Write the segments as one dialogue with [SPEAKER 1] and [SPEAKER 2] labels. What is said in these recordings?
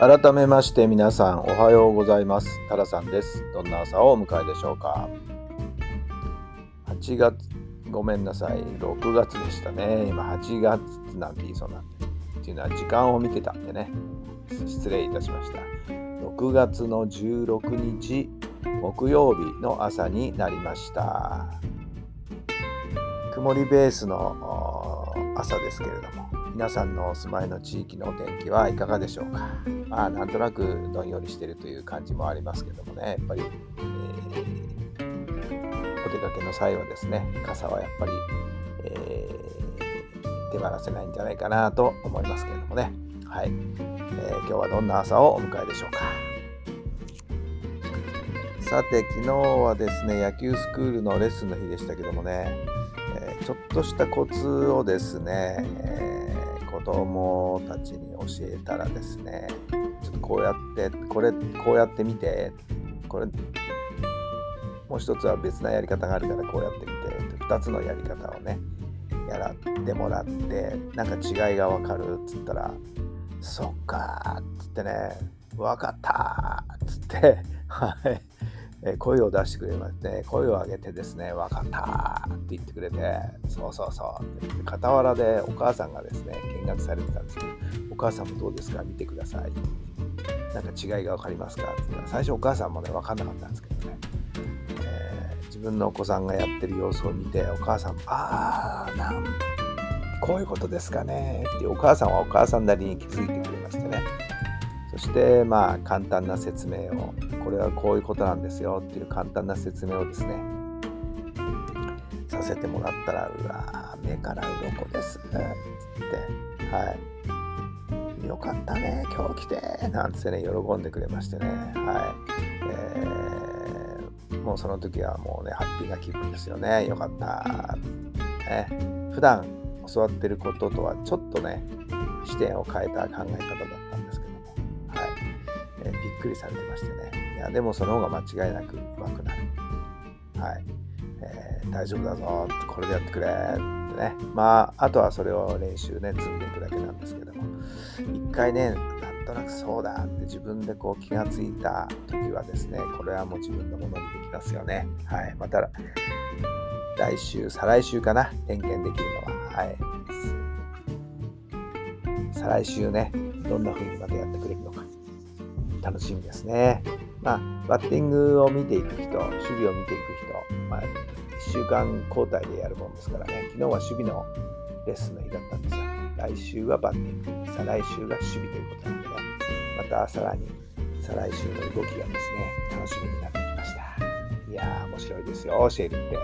[SPEAKER 1] 改めまして皆さんおはようございます。タラさんです。どんな朝をお迎えでしょうか。8月ごめんなさい。6月でしたね。今8月なんて言いそうなんでっていうのは時間を見てたんでね。失礼いたしました。6月の16日木曜日の朝になりました。曇りベースの朝ですけれども。皆さんのお住まいの地域のお天気はいかがでしょうか？まあなんとなくどんよりしてるという感じもありますけどもね。やっぱり、えー、お出かけの際はですね傘はやっぱり、えー、手放せないんじゃないかなと思いますけれどもね。はい、えー、今日はどんな朝をお迎えでしょうか？さて昨日はですね野球スクールのレッスンの日でしたけどもね、えー、ちょっとしたコツをですね、えー、供たちに教えたらですねちょっとこうやってこれこうやってみてこれもう一つは別なやり方があるからこうやってみて2つのやり方をねやらってもらってなんか違いが分かるっつったらそっかっつってね分かったっつって はい。え声を出してくれまして、ね、声を上げてですね、分かったって言ってくれて、そうそうそうって言って傍らでお母さんがですね、見学されてたんですけど、お母さんもどうですか？見てください。なんか違いが分かりますか？って言ったら、最初お母さんもね、分かんなかったんですけどね、えー、自分のお子さんがやってる様子を見て、お母さんも、あー、なんこういうことですかね？ってお母さんはお母さんなりに気づいてくれましてね、そしてまあ簡単な説明をこれはこういうことなんですよっていう簡単な説明をですねさせてもらったらうわ目から鱗ですねつって。はい。よかったね今日来てなんつってね喜んでくれましてね。はい、えー、もうその時はもうねハッピーな気分ですよね。よかった。ね。普段教わってることとはちょっとね視点を変えた考え方だったんですけどはい。えー、びっくりされてましてね。いや、でもその方が間違いなく上手くなる。はい。えー、大丈夫だぞ、これでやってくれってね。まあ、あとはそれを練習ね、積んでいくだけなんですけども、一回ね、なんとなくそうだって自分でこう気がついた時はですね、これはもう自分のものにできますよね。はい。また、来週、再来週かな、点検できるのは。はい。再来週ね、どんな風にまたやってくれるのか。楽しみですね。まあ、バッティングを見ていく人、守備を見ていく人、まあ、1週間交代でやるもんですからね、昨日は守備のレッスンの日だったんですよ。来週はバッティング、再来週が守備ということなんでね、またさらに再来週の動きがですね、楽しみになってきました。いやー、面白いですよ、教えるって。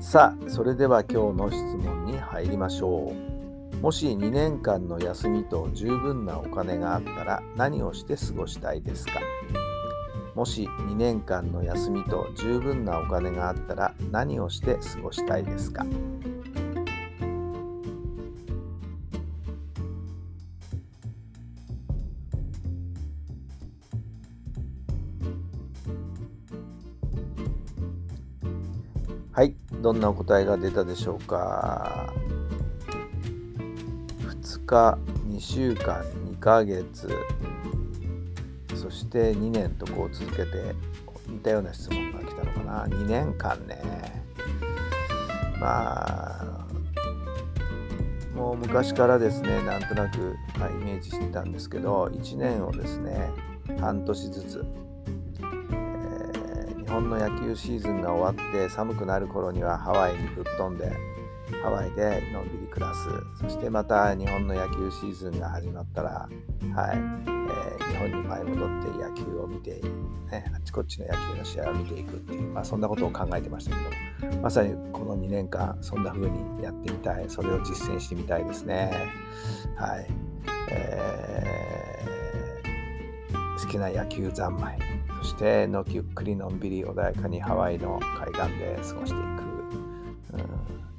[SPEAKER 1] さあ、それでは今日の質問に入りましょう。もし2年間の休みと十分なお金があったら何をして過ごしたいですか？もし2年間の休みと十分なお金があったら何をして過ごしたいですか？はい、どんなお答えが出たでしょうか？日2週間2ヶ月そして2年とこう続けて似たような質問が来たのかな。2年間ね。まあもう昔からですねなんとなく、ま、イメージしてたんですけど1年をですね半年ずつ、えー、日本の野球シーズンが終わって寒くなる頃にはハワイにぶっ飛んでハワイでのんびり暮らす。そしてまた日本の野球シーズンが始まったら、はい。えー、日本に前戻って野球を見て、ね、あちこちの野球の試合を見ていくっていう、まあ、そんなことを考えてましたけどまさにこの2年間そんな風にやってみたい。それを実践してみたいですね。はい、えー、好きな野球三昧。そしてのゆっくりのんびり穏やかにハワイの海岸で過ごしていく、うん、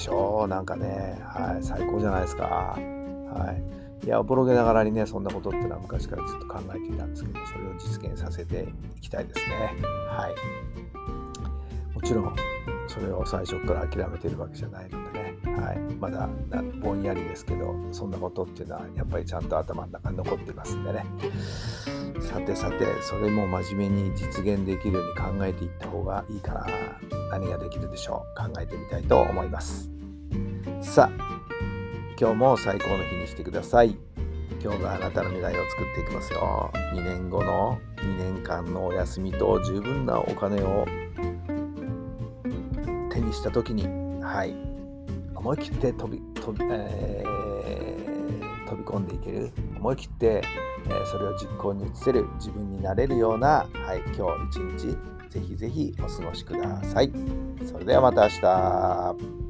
[SPEAKER 1] しょ？なんかね、はい、最高じゃないですかはいいや、おぼろげながらにね、そんなことってのは昔からずっと考えていたんですけど、それを実現させていきたいですね。はい。もちろん、それを最初から諦めてるわけじゃないのでね、はい、まだぼんやりですけど、そんなことっていうのはやっぱりちゃんと頭の中に残ってますんでね。さてさて、それも真面目に実現できるように考えていった方がいいかな。何ができるでしょう？考えてみたいと思います。さあ、今日も最高の日にしてください。今日があなたの未来を作っていきますよ。2年後の2年間のお休みと十分なお金を手にした時に、はい、思い切って飛び飛び,、えー、飛び込んでいける思い切って、えー、それを実行に移せる自分になれるような、はい、今日一日ぜひぜひお過ごしください。それではまた明日。